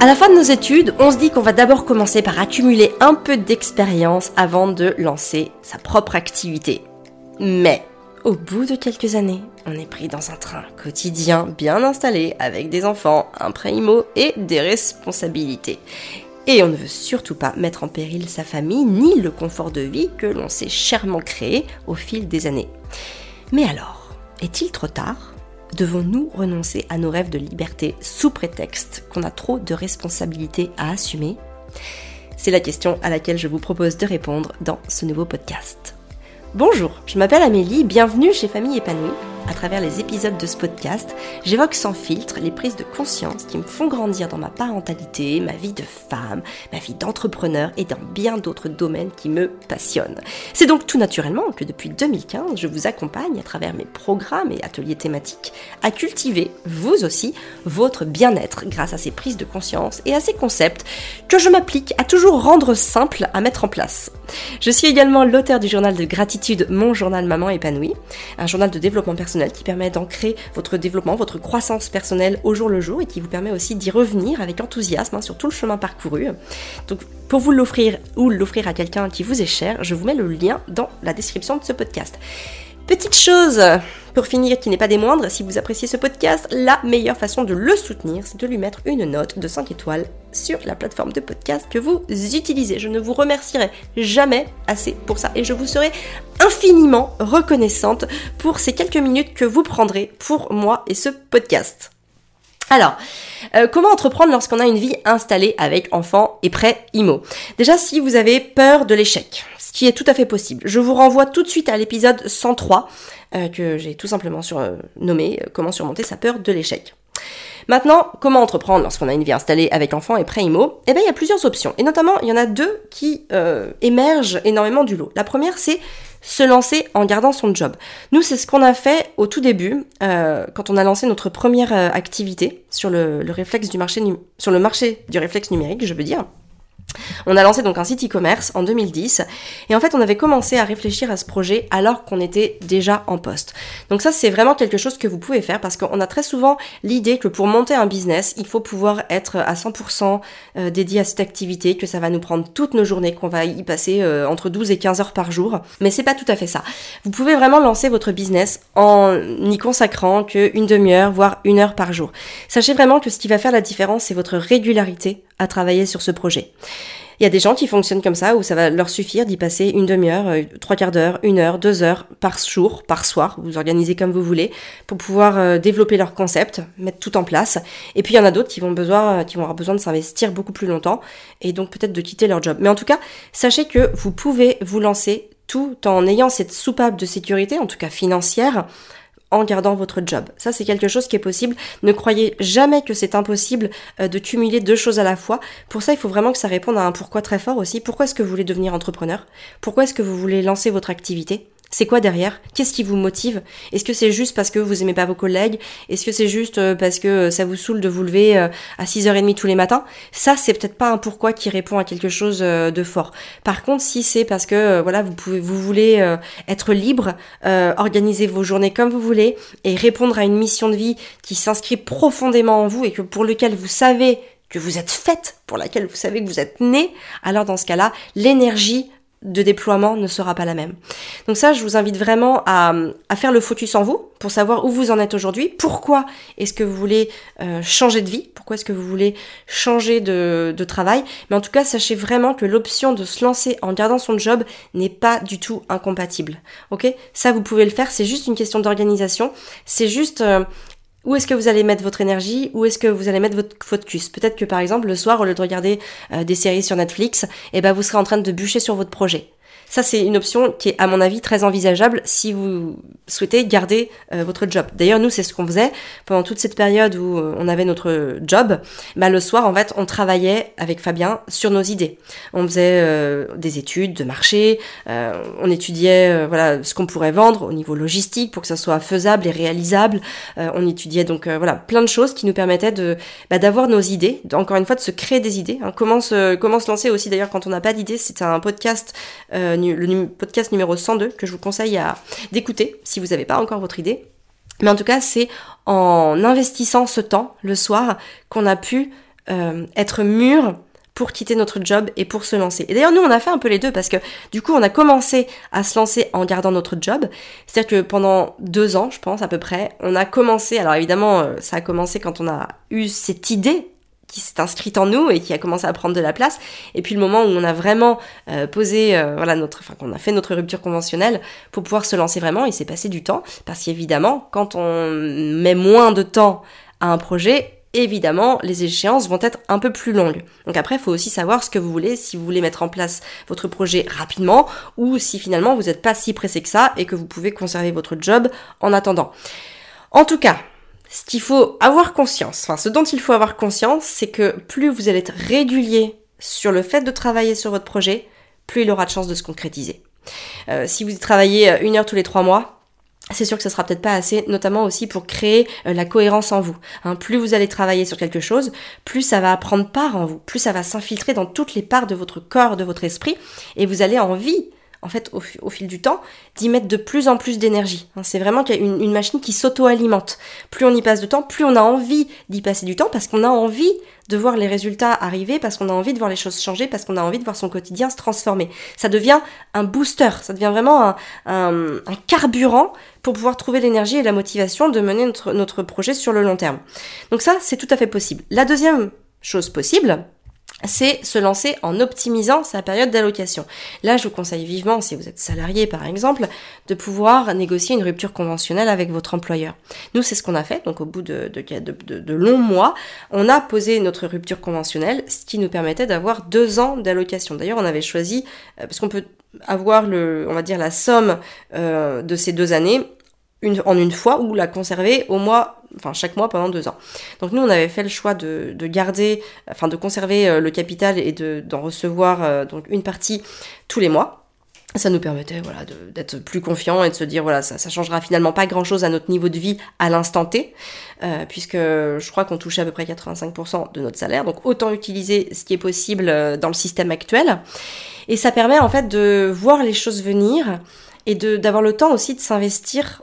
À la fin de nos études, on se dit qu'on va d'abord commencer par accumuler un peu d'expérience avant de lancer sa propre activité. Mais au bout de quelques années, on est pris dans un train quotidien bien installé avec des enfants, un prêt IMO et des responsabilités. Et on ne veut surtout pas mettre en péril sa famille ni le confort de vie que l'on s'est chèrement créé au fil des années. Mais alors, est-il trop tard? Devons-nous renoncer à nos rêves de liberté sous prétexte qu'on a trop de responsabilités à assumer C'est la question à laquelle je vous propose de répondre dans ce nouveau podcast. Bonjour, je m'appelle Amélie, bienvenue chez Famille épanouie à travers les épisodes de ce podcast, j'évoque sans filtre les prises de conscience qui me font grandir dans ma parentalité, ma vie de femme, ma vie d'entrepreneur et dans bien d'autres domaines qui me passionnent. C'est donc tout naturellement que depuis 2015, je vous accompagne à travers mes programmes et ateliers thématiques à cultiver, vous aussi, votre bien-être grâce à ces prises de conscience et à ces concepts que je m'applique à toujours rendre simples à mettre en place. Je suis également l'auteur du journal de gratitude Mon journal Maman épanouie, un journal de développement personnel qui permet d'ancrer votre développement, votre croissance personnelle au jour le jour et qui vous permet aussi d'y revenir avec enthousiasme hein, sur tout le chemin parcouru. Donc pour vous l'offrir ou l'offrir à quelqu'un qui vous est cher, je vous mets le lien dans la description de ce podcast. Petite chose pour finir qui n'est pas des moindres, si vous appréciez ce podcast, la meilleure façon de le soutenir, c'est de lui mettre une note de 5 étoiles sur la plateforme de podcast que vous utilisez. Je ne vous remercierai jamais assez pour ça et je vous serai infiniment reconnaissante pour ces quelques minutes que vous prendrez pour moi et ce podcast. Alors, euh, comment entreprendre lorsqu'on a une vie installée avec enfant et prêt IMO Déjà, si vous avez peur de l'échec, ce qui est tout à fait possible, je vous renvoie tout de suite à l'épisode 103 euh, que j'ai tout simplement sur, euh, nommé Comment surmonter sa peur de l'échec. Maintenant, comment entreprendre lorsqu'on a une vie installée avec enfant et pré-IMO? Eh bien, il y a plusieurs options. Et notamment, il y en a deux qui émergent énormément du lot. La première, c'est se lancer en gardant son job. Nous, c'est ce qu'on a fait au tout début, euh, quand on a lancé notre première euh, activité sur le, réflexe du marché, sur le marché du réflexe numérique, je veux dire. On a lancé donc un site e-commerce en 2010 et en fait on avait commencé à réfléchir à ce projet alors qu'on était déjà en poste. Donc ça c'est vraiment quelque chose que vous pouvez faire parce qu'on a très souvent l'idée que pour monter un business il faut pouvoir être à 100% euh, dédié à cette activité, que ça va nous prendre toutes nos journées, qu'on va y passer euh, entre 12 et 15 heures par jour. Mais c'est pas tout à fait ça. Vous pouvez vraiment lancer votre business en n'y consacrant qu'une demi-heure voire une heure par jour. Sachez vraiment que ce qui va faire la différence c'est votre régularité à travailler sur ce projet. Il y a des gens qui fonctionnent comme ça, où ça va leur suffire d'y passer une demi-heure, euh, trois quarts d'heure, une heure, deux heures par jour, par soir, vous organisez comme vous voulez, pour pouvoir euh, développer leur concept, mettre tout en place. Et puis il y en a d'autres qui besoin, qui vont avoir besoin de s'investir beaucoup plus longtemps, et donc peut-être de quitter leur job. Mais en tout cas, sachez que vous pouvez vous lancer tout en ayant cette soupape de sécurité, en tout cas financière, en gardant votre job. Ça, c'est quelque chose qui est possible. Ne croyez jamais que c'est impossible euh, de cumuler deux choses à la fois. Pour ça, il faut vraiment que ça réponde à un pourquoi très fort aussi. Pourquoi est-ce que vous voulez devenir entrepreneur? Pourquoi est-ce que vous voulez lancer votre activité? C'est quoi derrière? Qu'est-ce qui vous motive? Est-ce que c'est juste parce que vous aimez pas vos collègues? Est-ce que c'est juste euh, parce que ça vous saoule de vous lever euh, à 6h30 tous les matins? Ça, c'est peut-être pas un pourquoi qui répond à quelque chose euh, de fort. Par contre, si c'est parce que voilà, vous pouvez vous voulez être libre, organiser vos journées comme vous voulez et répondre à une mission de vie qui s'inscrit profondément en vous et que pour lequel vous savez que vous êtes faite, pour laquelle vous savez que vous êtes né, alors dans ce cas-là, l'énergie de déploiement ne sera pas la même. Donc ça, je vous invite vraiment à, faire le focus en vous pour savoir où vous en êtes aujourd'hui, pourquoi est-ce que vous voulez euh, changer de vie, pourquoi est-ce que vous voulez changer de, de travail? Mais en tout cas, sachez vraiment que l'option de se lancer en gardant son job n'est pas du tout incompatible. Ok? Ça, vous pouvez le faire, c'est juste une question d'organisation. C'est juste euh, où est-ce que vous allez mettre votre énergie? Où est-ce que vous allez mettre votre focus Peut-être que par exemple le soir, au lieu de regarder euh, des séries sur Netflix, eh ben vous serez en train de bûcher sur votre projet. Ça, c'est une option qui est, à mon avis, très envisageable si vous souhaitez garder euh, votre job. D'ailleurs, nous, c'est ce qu'on faisait pendant toute cette période où euh, on avait notre job. Bah, le soir, en fait, on travaillait avec Fabien sur nos idées. On faisait euh, des études de marché, on étudiait voilà ce qu'on pourrait vendre au niveau logistique pour que ça soit faisable et réalisable. on étudiait donc voilà plein de choses qui nous permettaient de bah, d'avoir nos idées, encore une fois de se créer des idées. Hein. Comment se comment se lancer aussi d'ailleurs quand on n'a pas d'idées. C'est un podcast le podcast numéro 102 que je vous conseille d'écouter si vous n'avez pas encore votre idée. Mais en tout cas, c'est en investissant ce temps le soir qu'on a pu euh, être mûr pour quitter notre job et pour se lancer. Et d'ailleurs, nous, on a fait un peu les deux parce que du coup, on a commencé à se lancer en gardant notre job. C'est-à-dire que pendant deux ans, je pense à peu près, on a commencé, alors évidemment, euh, ça a commencé quand on a eu cette idée qui s'est inscrite en nous et qui a commencé à prendre de la place. Et puis le moment où on a vraiment euh, posé, euh, voilà, notre, enfin, qu'on a fait notre rupture conventionnelle pour pouvoir se lancer vraiment, il s'est passé du temps. Parce qu'évidemment, quand on met moins de temps à un projet, évidemment, les échéances vont être un peu plus longues. Donc après, il faut aussi savoir ce que vous voulez, si vous voulez mettre en place votre projet rapidement, ou si finalement vous n'êtes pas si pressé que ça et que vous pouvez conserver votre job en attendant. En tout cas, ce qu'il faut avoir conscience, enfin ce dont il faut avoir conscience, c'est que plus vous allez être régulier sur le fait de travailler sur votre projet, plus il aura de chances de se concrétiser. Euh, si vous travaillez une heure tous les trois mois, c'est sûr que ce sera peut-être pas assez, notamment aussi pour créer euh, la cohérence en vous. Hein, plus vous allez travailler sur quelque chose, plus ça va prendre part en vous, plus ça va s'infiltrer dans toutes les parts de votre corps, de votre esprit, et vous allez envie en fait, au, fil du temps, d'y mettre de plus en plus d'énergie. Hein, c'est vraiment une, une machine qui s'auto-alimente. Plus on y passe de temps, plus on a envie d'y passer du temps, parce qu'on a envie de voir les résultats arriver, parce qu'on a envie de voir les choses changer, parce qu'on a envie de voir son quotidien se transformer. Ça devient un booster, ça devient vraiment un, carburant pour pouvoir trouver l'énergie et la motivation de mener notre, notre projet sur le long terme. Donc ça, c'est tout à fait possible. La deuxième chose possible, c'est se lancer en optimisant sa période d'allocation. Là, je vous conseille vivement, si vous êtes salarié par exemple, de pouvoir négocier une rupture conventionnelle avec votre employeur. Nous, c'est ce qu'on a fait, donc au bout de, de, longs mois, on a posé notre rupture conventionnelle, ce qui nous permettait d'avoir deux ans d'allocation. D'ailleurs, on avait choisi, euh, parce qu'on peut avoir le, on va dire la somme euh, de ces deux années en une fois ou la conserver au mois enfin chaque mois pendant deux ans. Donc nous on avait fait le choix de, de garder, enfin de conserver euh, le capital et de, d'en recevoir euh, donc une partie tous les mois. Ça nous permettait voilà d'être plus confiant et de se dire voilà ça, ça changera finalement pas grand chose à notre niveau de vie à l'instant T euh, puisque je crois qu'on touchait à peu près 85% de notre salaire donc autant utiliser ce qui est possible dans le système actuel et ça permet en fait de voir les choses venir et d'avoir le temps aussi de s'investir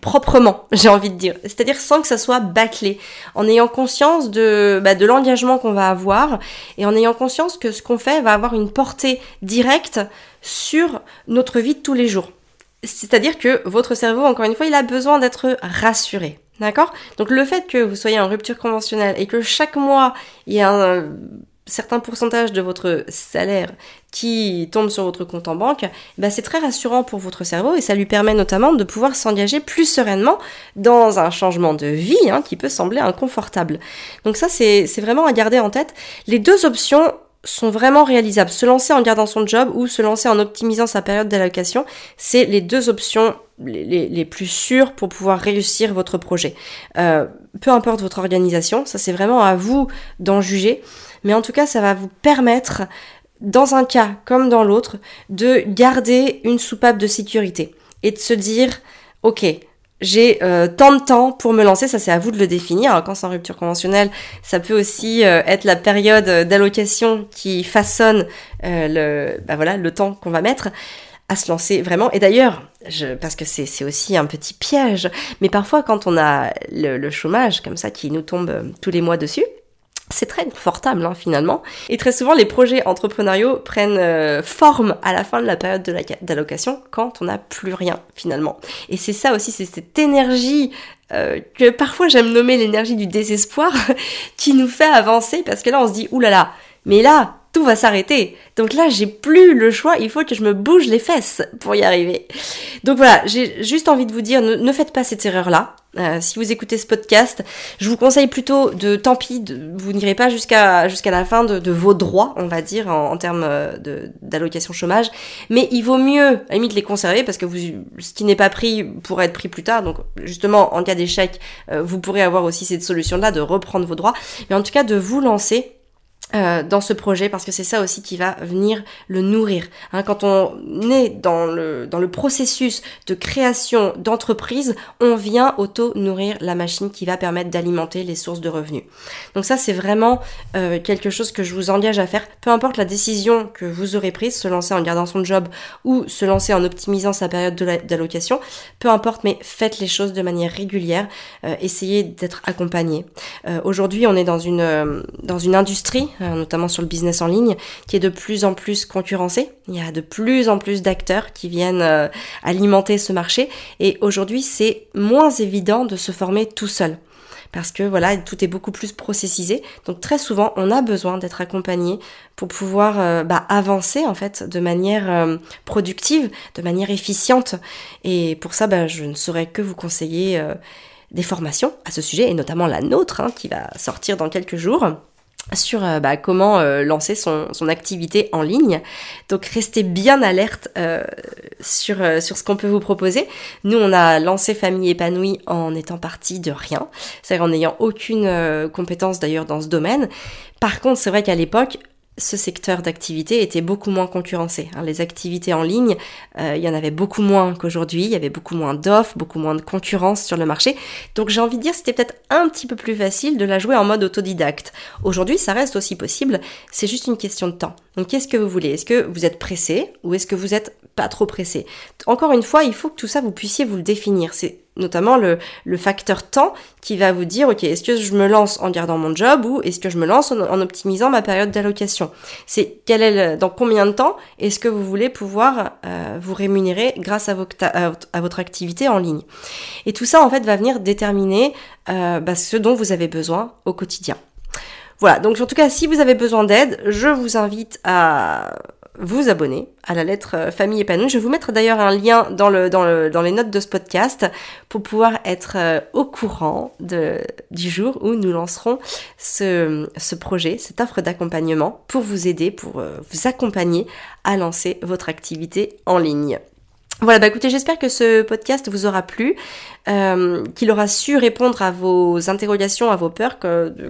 proprement, j'ai envie de dire. C'est-à-dire sans que ça soit bâclé, en ayant conscience de, bah, de l'engagement qu'on va avoir et en ayant conscience que ce qu'on fait va avoir une portée directe sur notre vie de tous les jours. C'est-à-dire que votre cerveau, encore une fois, il a besoin d'être rassuré. D'accord? Donc le fait que vous soyez en rupture conventionnelle et que chaque mois, il y a un certain pourcentage de votre salaire qui tombe sur votre compte en banque, bah c'est très rassurant pour votre cerveau et ça lui permet notamment de pouvoir s'engager plus sereinement dans un changement de vie hein, qui peut sembler inconfortable. Donc ça c'est vraiment à garder en tête. Les deux options sont vraiment réalisables. Se lancer en gardant son job ou se lancer en optimisant sa période d'allocation, c'est les deux options les, plus sûres pour pouvoir réussir votre projet. Euh, peu importe votre organisation, ça c'est vraiment à vous d'en juger mais en tout cas ça va vous permettre dans un cas comme dans l'autre de garder une soupape de sécurité et de se dire ok j'ai euh, tant de temps pour me lancer, ça c'est à vous de le définir. Alors, quand c'est en rupture conventionnelle, ça peut aussi euh, être la période d'allocation qui façonne le, bah voilà, le temps qu'on va mettre à se lancer vraiment. Et d'ailleurs, parce que c'est aussi un petit piège, mais parfois quand on a le, chômage comme ça qui nous tombe tous les mois dessus, c'est très confortable hein, finalement. Et très souvent, les projets entrepreneuriaux prennent euh, forme à la fin de la période d'allocation quand on n'a plus rien finalement. Et c'est ça aussi, c'est cette énergie euh, que parfois j'aime nommer l'énergie du désespoir qui nous fait avancer parce que là on se dit oulala, mais là tout va s'arrêter. Donc là, j'ai plus le choix, il faut que je me bouge les fesses pour y arriver. Donc voilà, j'ai juste envie de vous dire, ne, faites pas cette erreur-là. Euh, si vous écoutez ce podcast, je vous conseille plutôt de, tant pis, de, vous n'irez pas jusqu'à jusqu'à la fin de, vos droits, on va dire, en, termes euh, d'allocation chômage, mais il vaut mieux, à la limite, les conserver parce que vous, ce qui n'est pas pris pourrait être pris plus tard. Donc justement, en cas d'échec, euh, vous pourrez avoir aussi cette solution-là de reprendre vos droits, mais en tout cas de vous lancer euh, dans ce projet parce que c'est ça aussi qui va venir le nourrir. Hein, quand on est dans le, dans le processus de création d'entreprise, on vient auto-nourrir la machine qui va permettre d'alimenter les sources de revenus. Donc ça c'est vraiment euh, quelque chose que je vous engage à faire, peu importe la décision que vous aurez prise, se lancer en gardant son job ou se lancer en optimisant sa période d'allocation, peu importe, mais faites les choses de manière régulière, euh, essayez d'être accompagné. Aujourd'hui on est dans une, dans une industrie euh, notamment sur le business en ligne, qui est de plus en plus concurrencé. Il y a de plus en plus d'acteurs qui viennent euh, alimenter ce marché et aujourd'hui c'est moins évident de se former tout seul parce que voilà, tout est beaucoup plus processisé. Donc très souvent, on a besoin d'être accompagné pour pouvoir euh, bah, avancer en fait de manière productive, de manière efficiente. Et pour ça, bah, je ne saurais que vous conseiller des formations à ce sujet, et notamment la nôtre hein, qui va sortir dans quelques jours sur euh, bah, comment euh, lancer son, activité en ligne. Donc restez bien alerte euh, sur, sur ce qu'on peut vous proposer. Nous, on a lancé Famille épanouie en étant parti de rien, c'est-à-dire en n'ayant aucune compétence d'ailleurs dans ce domaine. Par contre, c'est vrai qu'à l'époque, ce secteur d'activité était beaucoup moins concurrencé. Hein. Les activités en ligne, euh, il y en avait beaucoup moins qu'aujourd'hui, il y avait beaucoup moins d'offres, beaucoup moins de concurrence sur le marché. Donc j'ai envie de dire c'était peut-être un petit peu plus facile de la jouer en mode autodidacte. Aujourd'hui, ça reste aussi possible, c'est juste une question de temps. Donc qu'est-ce que vous voulez? Est-ce que vous êtes pressé ou est-ce que vous êtes pas trop pressé Encore une fois, il faut que tout ça vous puissiez vous le définir. C'est notamment le, le, facteur temps qui va vous dire, ok, est-ce que je me lance en gardant mon job ou est-ce que je me lance en, optimisant ma période d'allocation? C'est quel est dans combien de temps est-ce que vous voulez pouvoir euh, vous rémunérer grâce à, à, votre activité en ligne? Et tout ça, en fait, va venir déterminer euh, bah, ce dont vous avez besoin au quotidien. Voilà, donc en tout cas, si vous avez besoin d'aide, je vous invite à vous abonner à la lettre euh, Famille épanouie. Je vais vous mettre d'ailleurs un lien dans, le, dans, le, dans les notes de ce podcast pour pouvoir être euh, au courant de, du jour où nous lancerons ce, ce projet, cette offre d'accompagnement pour vous aider, pour euh, vous accompagner à lancer votre activité en ligne. Voilà, bah écoutez, j'espère que ce podcast vous aura plu, euh, qu'il aura su répondre à vos interrogations, à vos peurs,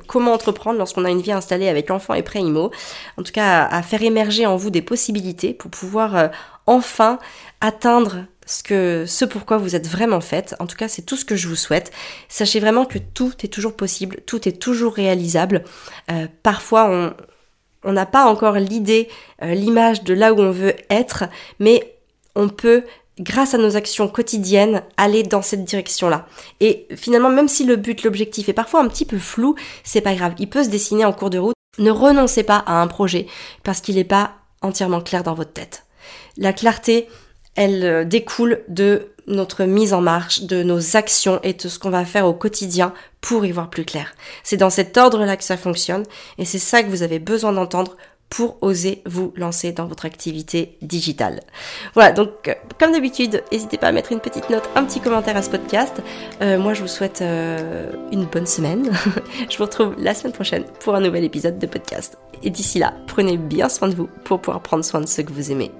comment entreprendre lorsqu'on a une vie installée avec enfant et pré-IMO. En tout cas, à, faire émerger en vous des possibilités pour pouvoir euh, enfin atteindre ce que ce pourquoi vous êtes vraiment faite. En tout cas, c'est tout ce que je vous souhaite. Sachez vraiment que tout est toujours possible, tout est toujours réalisable. Euh, parfois, on n'a pas encore l'idée, l'image de là où on veut être, mais on peut grâce à nos actions quotidiennes, aller dans cette direction-là. Et finalement, même si le but, l'objectif est parfois un petit peu flou, c'est pas grave. Il peut se dessiner en cours de route. Ne renoncez pas à un projet parce qu'il n'est pas entièrement clair dans votre tête. La clarté, elle euh, découle de notre mise en marche, de nos actions et de ce qu'on va faire au quotidien pour y voir plus clair. C'est dans cet ordre-là que ça fonctionne et c'est ça que vous avez besoin d'entendre pour oser vous lancer dans votre activité digitale. Voilà, donc euh, comme d'habitude, n'hésitez pas à mettre une petite note, un petit commentaire à ce podcast. Euh, moi, je vous souhaite euh, une bonne semaine. je vous retrouve la semaine prochaine pour un nouvel épisode de podcast. Et d'ici là, prenez bien soin de vous pour pouvoir prendre soin de ceux que vous aimez.